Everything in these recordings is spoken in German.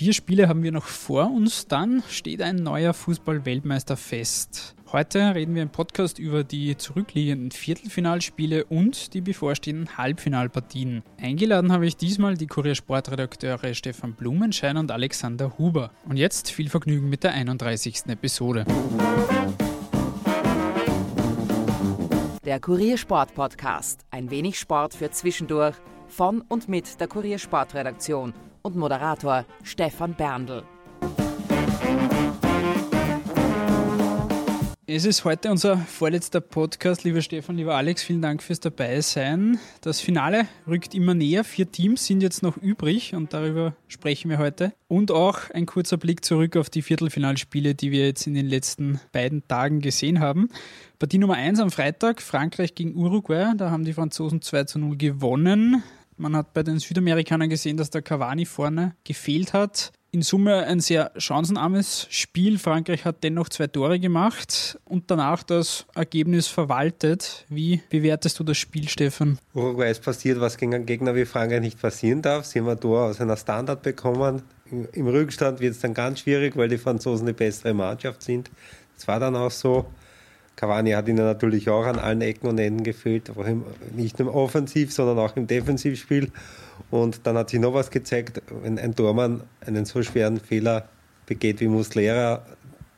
Vier Spiele haben wir noch vor uns, dann steht ein neuer Fußball-Weltmeister fest. Heute reden wir im Podcast über die zurückliegenden Viertelfinalspiele und die bevorstehenden Halbfinalpartien. Eingeladen habe ich diesmal die Kuriersportredakteure Stefan Blumenschein und Alexander Huber. Und jetzt viel Vergnügen mit der 31. Episode. Der Kuriersport Podcast. Ein wenig Sport für zwischendurch von und mit der Kuriersportredaktion und Moderator Stefan Berndl. Es ist heute unser vorletzter Podcast, lieber Stefan, lieber Alex. Vielen Dank fürs Dabeisein. Das Finale rückt immer näher. Vier Teams sind jetzt noch übrig und darüber sprechen wir heute. Und auch ein kurzer Blick zurück auf die Viertelfinalspiele, die wir jetzt in den letzten beiden Tagen gesehen haben. Partie Nummer 1 am Freitag, Frankreich gegen Uruguay. Da haben die Franzosen 2 zu 0 gewonnen. Man hat bei den Südamerikanern gesehen, dass der Cavani vorne gefehlt hat in Summe ein sehr chancenarmes Spiel. Frankreich hat dennoch zwei Tore gemacht und danach das Ergebnis verwaltet. Wie bewertest du das Spiel, Stefan? Uruguay ist passiert, was gegen einen Gegner wie Frankreich nicht passieren darf. Sie haben ein Tor aus einer Standard bekommen. Im Rückstand wird es dann ganz schwierig, weil die Franzosen die bessere Mannschaft sind. Es war dann auch so. Cavani hat ihnen natürlich auch an allen Ecken und Enden gefehlt, nicht nur im Offensiv, sondern auch im Defensivspiel. Und dann hat sich noch was gezeigt, wenn ein Tormann einen so schweren Fehler begeht wie Muslera,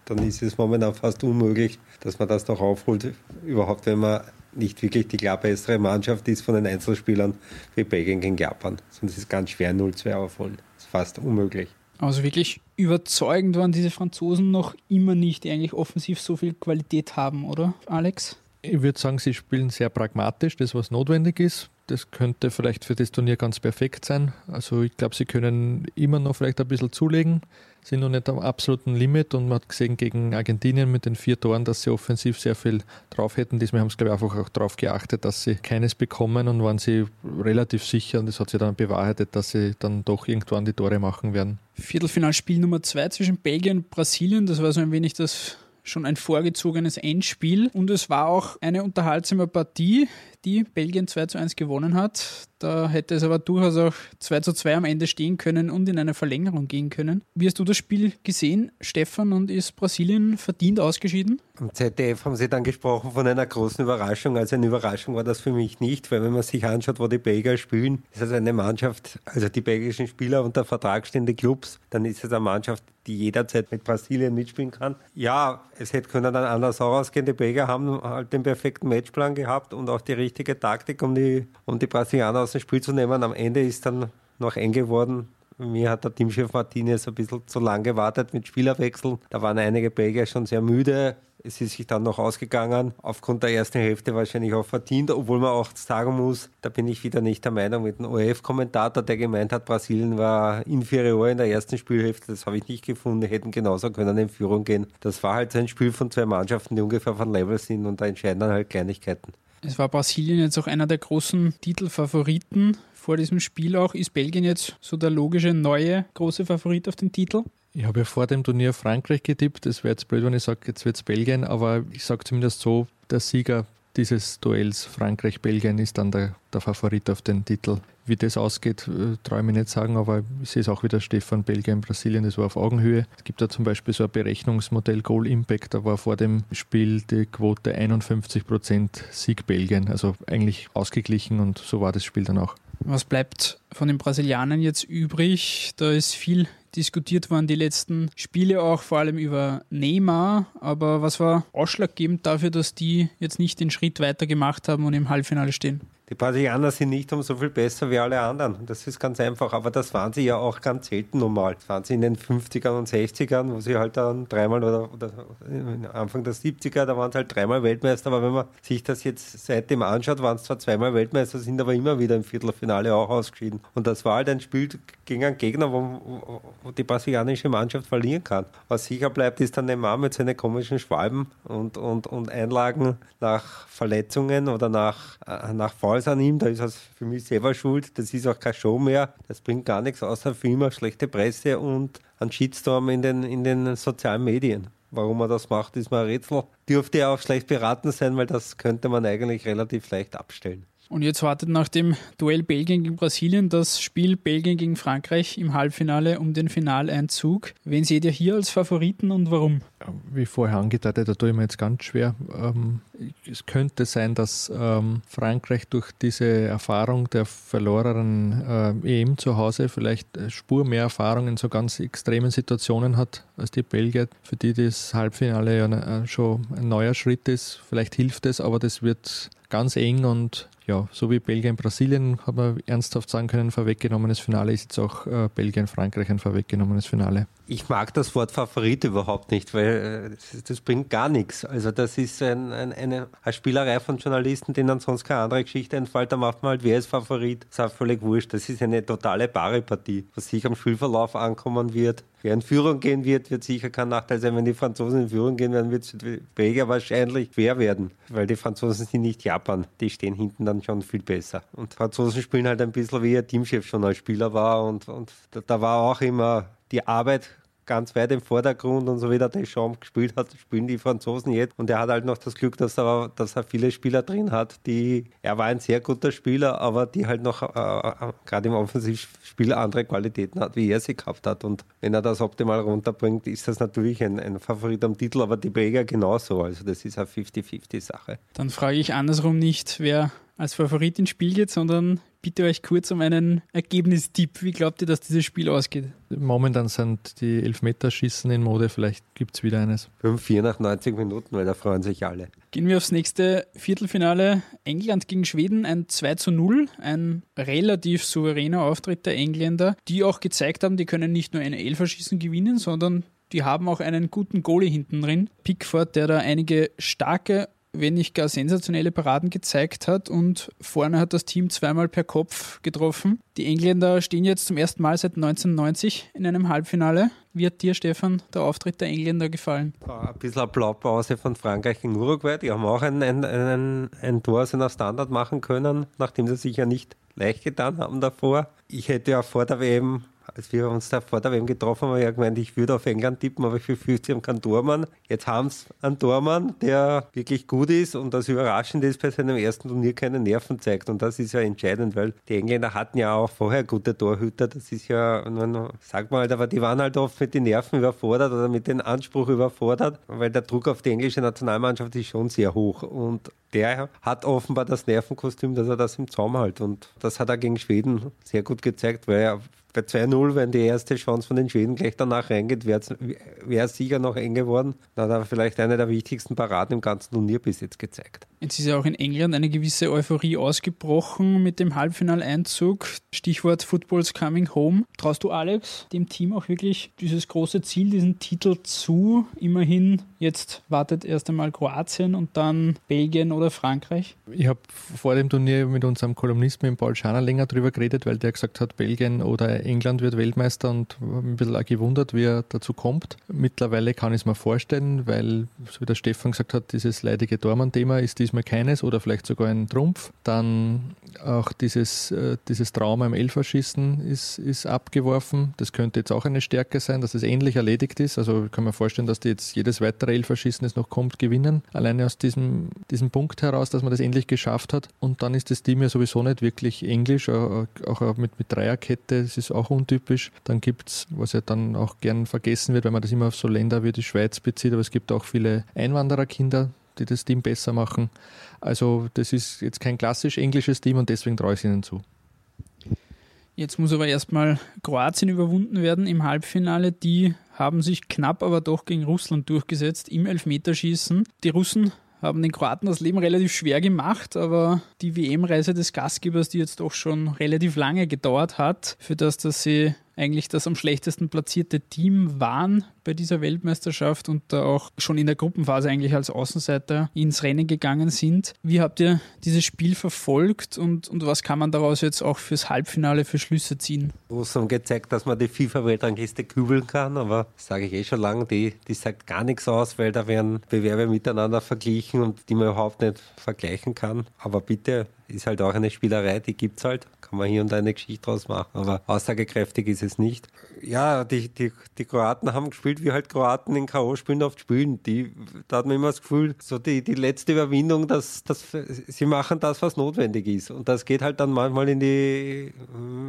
dann ist es momentan fast unmöglich, dass man das noch aufholt, überhaupt wenn man nicht wirklich die klar bessere Mannschaft ist von den Einzelspielern wie Belgien gegen Japan. Sonst ist es ganz schwer 0-2 aufholen. Das ist fast unmöglich. Also wirklich überzeugend waren diese Franzosen noch immer nicht, die eigentlich offensiv so viel Qualität haben, oder Alex? Ich würde sagen, sie spielen sehr pragmatisch, das was notwendig ist. Das könnte vielleicht für das Turnier ganz perfekt sein. Also ich glaube, sie können immer noch vielleicht ein bisschen zulegen sind noch nicht am absoluten Limit und man hat gesehen gegen Argentinien mit den vier Toren, dass sie offensiv sehr viel drauf hätten. Diesmal haben sie, glaube ich, einfach auch darauf geachtet, dass sie keines bekommen und waren sie relativ sicher und das hat sich dann bewahrheitet, dass sie dann doch irgendwann die Tore machen werden. Viertelfinalspiel Nummer zwei zwischen Belgien und Brasilien, das war so ein wenig das schon ein vorgezogenes Endspiel und es war auch eine unterhaltsame Partie, die Belgien 2 zu 1 gewonnen hat. Da hätte es aber durchaus auch 2 zu 2 am Ende stehen können und in eine Verlängerung gehen können. Wie hast du das Spiel gesehen, Stefan, und ist Brasilien verdient ausgeschieden? Am ZDF haben sie dann gesprochen von einer großen Überraschung. Also eine Überraschung war das für mich nicht, weil wenn man sich anschaut, wo die Belgier spielen, ist das eine Mannschaft, also die belgischen Spieler unter Vertrag stehende Clubs, dann ist es eine Mannschaft, die jederzeit mit Brasilien mitspielen kann. Ja, es hätte können dann anders ausgehen. Die Belgier haben halt den perfekten Matchplan gehabt und auch die richtige Taktik, um die, um die Brasilianer aus dem Spiel zu nehmen. Am Ende ist dann noch eng geworden. Mir hat der Teamchef Martinez ein bisschen zu lang gewartet mit Spielerwechseln. Da waren einige Belgier schon sehr müde. Es ist sich dann noch ausgegangen, aufgrund der ersten Hälfte wahrscheinlich auch verdient, obwohl man auch sagen muss, da bin ich wieder nicht der Meinung mit dem ORF-Kommentator, der gemeint hat, Brasilien war inferior in der ersten Spielhälfte. Das habe ich nicht gefunden, hätten genauso können in Führung gehen. Das war halt so ein Spiel von zwei Mannschaften, die ungefähr von Level sind und da entscheiden dann halt Kleinigkeiten. Es war Brasilien jetzt auch einer der großen Titelfavoriten vor diesem Spiel auch. Ist Belgien jetzt so der logische neue große Favorit auf den Titel? Ich habe ja vor dem Turnier Frankreich getippt. Es wäre jetzt blöd, wenn ich sage, jetzt wird es Belgien, aber ich sage zumindest so, der Sieger dieses Duells Frankreich-Belgien ist dann der, der Favorit auf den Titel. Wie das ausgeht, äh, traue ich nicht sagen, aber ich sehe es auch wieder Stefan, Belgien, Brasilien, das war auf Augenhöhe. Es gibt da zum Beispiel so ein Berechnungsmodell Goal Impact, da war vor dem Spiel die Quote 51% Sieg Belgien, also eigentlich ausgeglichen und so war das Spiel dann auch. Was bleibt von den Brasilianern jetzt übrig? Da ist viel diskutiert worden die letzten Spiele auch, vor allem über Neymar. Aber was war ausschlaggebend dafür, dass die jetzt nicht den Schritt weiter gemacht haben und im Halbfinale stehen? Die Brasilianer sind nicht um so viel besser wie alle anderen. Das ist ganz einfach. Aber das waren sie ja auch ganz selten normal. Das waren sie in den 50ern und 60ern, wo sie halt dann dreimal oder, oder Anfang der 70er, da waren sie halt dreimal Weltmeister. Aber wenn man sich das jetzt seitdem anschaut, waren es zwar zweimal Weltmeister, sind aber immer wieder im Viertelfinale auch ausgeschieden. Und das war halt ein Spiel gegen einen Gegner, wo, wo die brasilianische Mannschaft verlieren kann. Was sicher bleibt, ist dann Neymar mit seinen komischen Schwalben und, und, und Einlagen nach Verletzungen oder nach, äh, nach Fouls an ihm, da ist er für mich selber schuld. Das ist auch keine Show mehr. Das bringt gar nichts außer für immer schlechte Presse und einen Shitstorm in den, in den sozialen Medien. Warum er das macht, ist mir ein Rätsel. Dürfte er auch schlecht beraten sein, weil das könnte man eigentlich relativ leicht abstellen. Und jetzt wartet nach dem Duell Belgien gegen Brasilien das Spiel Belgien gegen Frankreich im Halbfinale um den Finaleinzug. Wen seht ihr hier als Favoriten und warum? Wie vorher angedeutet, da tue ich mir jetzt ganz schwer. Ähm, es könnte sein, dass ähm, Frankreich durch diese Erfahrung der verlorenen äh, EM zu Hause vielleicht Spur mehr Erfahrung in so ganz extremen Situationen hat als die Belgier, für die das Halbfinale ja schon ein neuer Schritt ist. Vielleicht hilft es, aber das wird ganz eng und ja, so wie Belgien, Brasilien, hat man ernsthaft sagen können, vorweggenommenes Finale ist jetzt auch äh, Belgien, Frankreich ein vorweggenommenes Finale. Ich mag das Wort Favorit überhaupt nicht, weil äh, das, bringt gar nichts. Also das ist ein, ein, eine, Spielerei von Journalisten, denen sonst keine andere Geschichte entfällt. Da macht man halt, wer ist Favorit, das ist auch völlig wurscht. Das ist eine totale Pari-Partie, was sich am Spielverlauf ankommen wird. Wer in Führung gehen wird, wird sicher kein Nachteil sein. Wenn die Franzosen in Führung gehen, dann wird es Belgier wahrscheinlich schwer werden, weil die Franzosen sind nicht Japan. Die stehen hinten dann schon viel besser. Und Franzosen spielen halt ein bisschen wie ihr Teamchef schon als Spieler war und, und da war auch immer die Arbeit ganz weit im Vordergrund und so wie der Deschamps gespielt hat, spielen die Franzosen jetzt. Und er hat halt noch das Glück, dass er, dass er viele Spieler drin hat, die, er war ein sehr guter Spieler, aber die halt noch äh, äh gerade im Offensivspiel andere Qualitäten hat, wie er sie gehabt hat. Und wenn er das optimal runterbringt, ist das natürlich ein, ein Favorit am Titel, aber die Belgier genauso. Also das ist eine 50-50-Sache. Dann frage ich andersrum nicht, wer als Favorit ins Spiel geht, sondern bitte euch kurz um einen Ergebnistipp. Wie glaubt ihr, dass dieses Spiel ausgeht? Momentan sind die Elfmeterschießen in Mode, vielleicht gibt es wieder eines. 5-4 nach 90 Minuten, weil da freuen sich alle. Gehen wir aufs nächste Viertelfinale. England gegen Schweden, ein 2 zu 0, ein relativ souveräner Auftritt der Engländer, die auch gezeigt haben, die können nicht nur ein Elferschießen gewinnen, sondern die haben auch einen guten Goalie hinten drin. Pickford, der da einige starke wenn nicht gar sensationelle Paraden gezeigt hat und vorne hat das Team zweimal per Kopf getroffen. Die Engländer stehen jetzt zum ersten Mal seit 1990 in einem Halbfinale. Wie hat dir, Stefan, der Auftritt der Engländer gefallen? Ein bisschen eine Blaupause von Frankreich gegen Uruguay. Die haben auch ein, ein, ein, ein Tor aus einer Standard machen können, nachdem sie sich ja nicht leicht getan haben davor. Ich hätte ja vor der WM als wir uns da vor der WM getroffen haben, habe ich ja gemeint, ich würde auf England tippen, aber ich befürchte, sie haben keinen Tormann. Jetzt haben sie einen Tormann, der wirklich gut ist und das Überraschende ist, bei seinem ersten Turnier keine Nerven zeigt. Und das ist ja entscheidend, weil die Engländer hatten ja auch vorher gute Torhüter. Das ist ja, man, sagt man halt, aber die waren halt oft mit den Nerven überfordert oder mit dem Anspruch überfordert, weil der Druck auf die englische Nationalmannschaft ist schon sehr hoch. Und der hat offenbar das Nervenkostüm, dass er das im Zaum hält. Und das hat er gegen Schweden sehr gut gezeigt, weil er bei 2-0, wenn die erste Chance von den Schweden gleich danach reingeht, wäre es sicher noch eng geworden. Da hat er vielleicht eine der wichtigsten Paraden im ganzen Turnier bis jetzt gezeigt. Jetzt ist ja auch in England eine gewisse Euphorie ausgebrochen mit dem Halbfinaleinzug. Stichwort Football's Coming Home. Traust du Alex dem Team auch wirklich dieses große Ziel, diesen Titel zu? Immerhin, jetzt wartet erst einmal Kroatien und dann Belgien oder Frankreich. Ich habe vor dem Turnier mit unserem Kolumnisten, mit Paul Schaner, länger darüber geredet, weil der gesagt hat, Belgien oder England wird Weltmeister und ein bisschen auch gewundert, wie er dazu kommt. Mittlerweile kann ich es mir vorstellen, weil, so wie der Stefan gesagt hat, dieses leidige Dormann-Thema ist diesmal diesmal keines oder vielleicht sogar ein Trumpf. Dann auch dieses, äh, dieses Trauma im Elferschießen ist, ist abgeworfen. Das könnte jetzt auch eine Stärke sein, dass es ähnlich erledigt ist. Also kann man vorstellen, dass die jetzt jedes weitere Elferschießen, das noch kommt, gewinnen. Alleine aus diesem, diesem Punkt heraus, dass man das endlich geschafft hat. Und dann ist das Team ja sowieso nicht wirklich englisch, auch, auch mit, mit Dreierkette, das ist auch untypisch. Dann gibt es, was ja dann auch gern vergessen wird, weil man das immer auf so Länder wie die Schweiz bezieht, aber es gibt auch viele Einwandererkinder, die das Team besser machen. Also das ist jetzt kein klassisch englisches Team und deswegen traue ich es ihnen zu. Jetzt muss aber erstmal Kroatien überwunden werden im Halbfinale. Die haben sich knapp aber doch gegen Russland durchgesetzt im Elfmeterschießen. Die Russen haben den Kroaten das Leben relativ schwer gemacht, aber die WM-Reise des Gastgebers, die jetzt doch schon relativ lange gedauert hat, für das, dass sie eigentlich das am schlechtesten platzierte Team waren bei dieser Weltmeisterschaft und da auch schon in der Gruppenphase eigentlich als Außenseiter ins Rennen gegangen sind. Wie habt ihr dieses Spiel verfolgt und, und was kann man daraus jetzt auch fürs Halbfinale für Schlüsse ziehen? Russland gezeigt, dass man die FIFA-Weltrangliste kübeln kann, aber sage ich eh schon lange, die, die sagt gar nichts aus, weil da werden Bewerbe miteinander verglichen und die man überhaupt nicht vergleichen kann. Aber bitte, ist halt auch eine Spielerei, die gibt es halt, kann man hier und da eine Geschichte draus machen, aber aussagekräftig ist es nicht. Ja, die, die, die Kroaten haben gespielt, wie halt Kroaten in K.O. spielen oft spielen. Die, da hat man immer das Gefühl, so die, die letzte Überwindung, dass, dass sie machen das, was notwendig ist. Und das geht halt dann manchmal in die,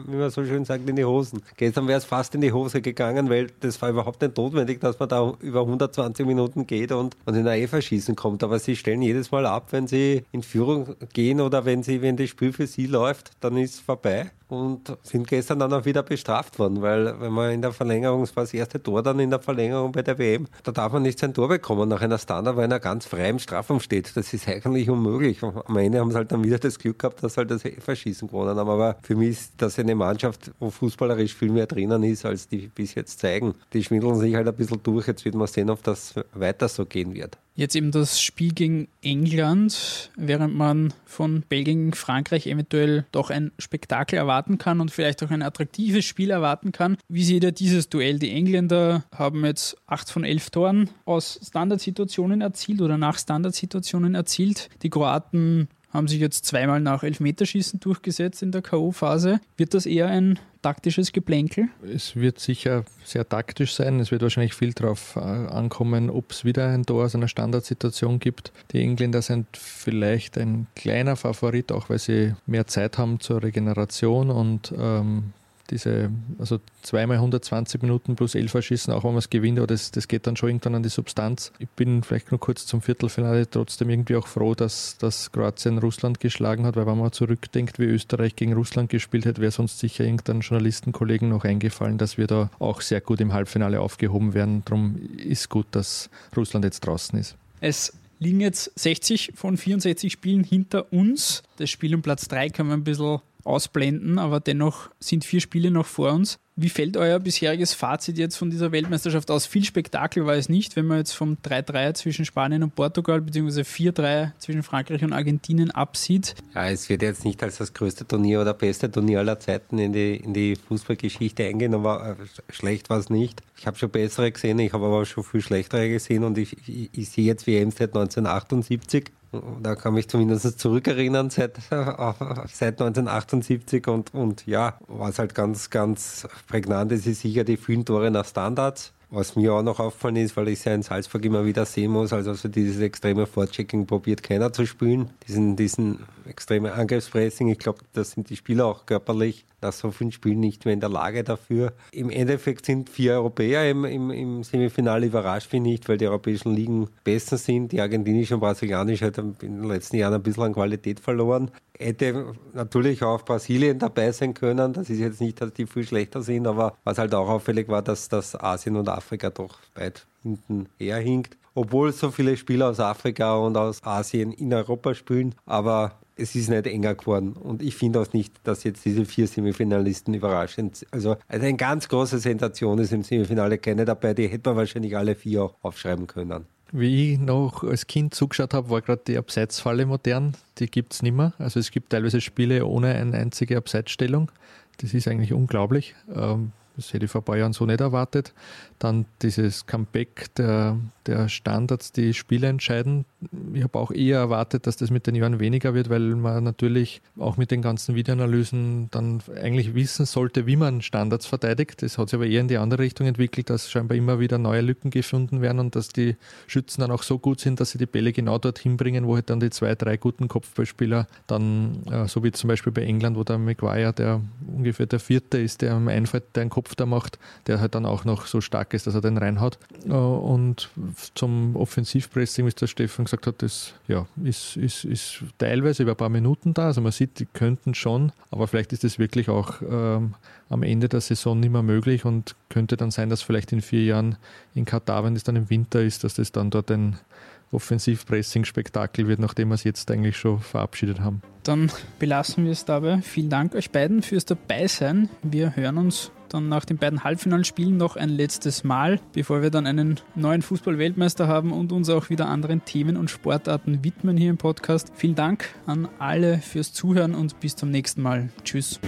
wie man so schön sagt, in die Hosen. Gestern wäre es fast in die Hose gegangen, weil das war überhaupt nicht notwendig, dass man da über 120 Minuten geht und, und in ein schießen kommt. Aber sie stellen jedes Mal ab, wenn sie in Führung gehen oder wenn sie, wenn das Spiel für sie läuft, dann ist vorbei und sind gestern dann auch wieder bestraft worden, weil wenn man in der Verlängerung, das war das erste Tor dann in der Verlängerung bei der WM, da darf man nicht sein Tor bekommen nach einer Standard, weil er ganz frei im Strafraum steht. Das ist eigentlich unmöglich. Am Ende haben sie halt dann wieder das Glück gehabt, dass sie halt das Verschießen gewonnen haben. Aber für mich ist das eine Mannschaft, wo fußballerisch viel mehr drinnen ist, als die bis jetzt zeigen. Die schwindeln sich halt ein bisschen durch. Jetzt wird man sehen, ob das weiter so gehen wird. Jetzt eben das Spiel gegen England, während man von Belgien gegen Frankreich eventuell doch ein Spektakel erwarten kann und vielleicht auch ein attraktives Spiel erwarten kann. Wie seht ihr dieses Duell? Die Engländer haben jetzt 8 von 11 Toren aus Standardsituationen erzielt oder nach Standardsituationen erzielt. Die Kroaten haben sich jetzt zweimal nach Elfmeterschießen durchgesetzt in der K.O.-Phase. Wird das eher ein taktisches Geplänkel? Es wird sicher sehr taktisch sein. Es wird wahrscheinlich viel darauf äh, ankommen, ob es wieder ein Tor aus einer Standardsituation gibt. Die Engländer sind vielleicht ein kleiner Favorit, auch weil sie mehr Zeit haben zur Regeneration und ähm, diese, also zweimal 120 Minuten plus 11 schießen, auch wenn man es gewinnt, aber das, das geht dann schon irgendwann an die Substanz. Ich bin vielleicht nur kurz zum Viertelfinale trotzdem irgendwie auch froh, dass, dass Kroatien Russland geschlagen hat, weil wenn man zurückdenkt, wie Österreich gegen Russland gespielt hat, wäre sonst sicher irgendein Journalistenkollegen noch eingefallen, dass wir da auch sehr gut im Halbfinale aufgehoben werden. Darum ist gut, dass Russland jetzt draußen ist. Es liegen jetzt 60 von 64 Spielen hinter uns. Das Spiel um Platz 3 kann man ein bisschen ausblenden, aber dennoch sind vier Spiele noch vor uns. Wie fällt euer bisheriges Fazit jetzt von dieser Weltmeisterschaft aus? Viel Spektakel war es nicht, wenn man jetzt vom 3-3 zwischen Spanien und Portugal bzw. 4-3 zwischen Frankreich und Argentinien absieht. Ja, es wird jetzt nicht als das größte Turnier oder beste Turnier aller Zeiten in die, in die Fußballgeschichte eingehen, aber äh, schlecht war es nicht. Ich habe schon bessere gesehen, ich habe aber schon viel schlechtere gesehen und ich, ich, ich sehe jetzt WM seit 1978 da kann mich zumindest zurückerinnern seit, seit 1978 und, und ja, was halt ganz, ganz prägnant ist, ist sicher die vielen Tore nach Standards. Was mir auch noch auffallen ist, weil ich es ja in Salzburg immer wieder sehen muss, also so dieses extreme Vorchecking probiert keiner zu spielen. Diesen, diesen extreme Angriffspressing, ich glaube, da sind die Spieler auch körperlich nach so vielen Spielen nicht mehr in der Lage dafür. Im Endeffekt sind vier Europäer im, im, im Semifinale überrascht mich nicht, weil die europäischen Ligen besser sind. Die argentinische und brasilianische hat in den letzten Jahren ein bisschen an Qualität verloren. Hätte natürlich auch Brasilien dabei sein können. Das ist jetzt nicht, dass die viel schlechter sind, aber was halt auch auffällig war, dass, dass Asien und Afrika doch weit hinten herhinkt obwohl so viele Spieler aus Afrika und aus Asien in Europa spielen. Aber es ist nicht enger geworden. Und ich finde auch nicht, dass jetzt diese vier Semifinalisten überraschend sind. Also, also eine ganz große Sensation ist im Semifinale keine dabei. Die hätte man wahrscheinlich alle vier auch aufschreiben können. Wie ich noch als Kind zugeschaut habe, war gerade die Abseitsfalle modern. Die gibt es nicht mehr. Also es gibt teilweise Spiele ohne eine einzige Abseitsstellung. Das ist eigentlich unglaublich. Ähm, das hätte ich vor ein paar Jahren so nicht erwartet. Dann dieses Comeback der, der Standards, die Spiele entscheiden. Ich habe auch eher erwartet, dass das mit den Jahren weniger wird, weil man natürlich auch mit den ganzen Videoanalysen dann eigentlich wissen sollte, wie man Standards verteidigt. Das hat sich aber eher in die andere Richtung entwickelt, dass scheinbar immer wieder neue Lücken gefunden werden und dass die Schützen dann auch so gut sind, dass sie die Bälle genau dorthin bringen, wo halt dann die zwei, drei guten Kopfballspieler dann, äh, so wie zum Beispiel bei England, wo der Maguire, der ungefähr der vierte ist, der am Einfall, der einen Kopf da macht, der halt dann auch noch so stark ist, dass er den reinhaut. Äh, und zum Offensivpressing, wie es der Stefan gesagt hat, das ja, ist, ist, ist teilweise über ein paar Minuten da. Also man sieht, die könnten schon, aber vielleicht ist es wirklich auch ähm, am Ende der Saison nicht mehr möglich und könnte dann sein, dass vielleicht in vier Jahren in Katar, wenn es dann im Winter ist, dass das dann dort ein Offensivpressing-Spektakel wird, nachdem wir es jetzt eigentlich schon verabschiedet haben. Dann belassen wir es dabei. Vielen Dank euch beiden fürs Dabeisein. Wir hören uns dann nach den beiden Halbfinalspielen noch ein letztes Mal, bevor wir dann einen neuen Fußball-Weltmeister haben und uns auch wieder anderen Themen und Sportarten widmen hier im Podcast. Vielen Dank an alle fürs Zuhören und bis zum nächsten Mal. Tschüss.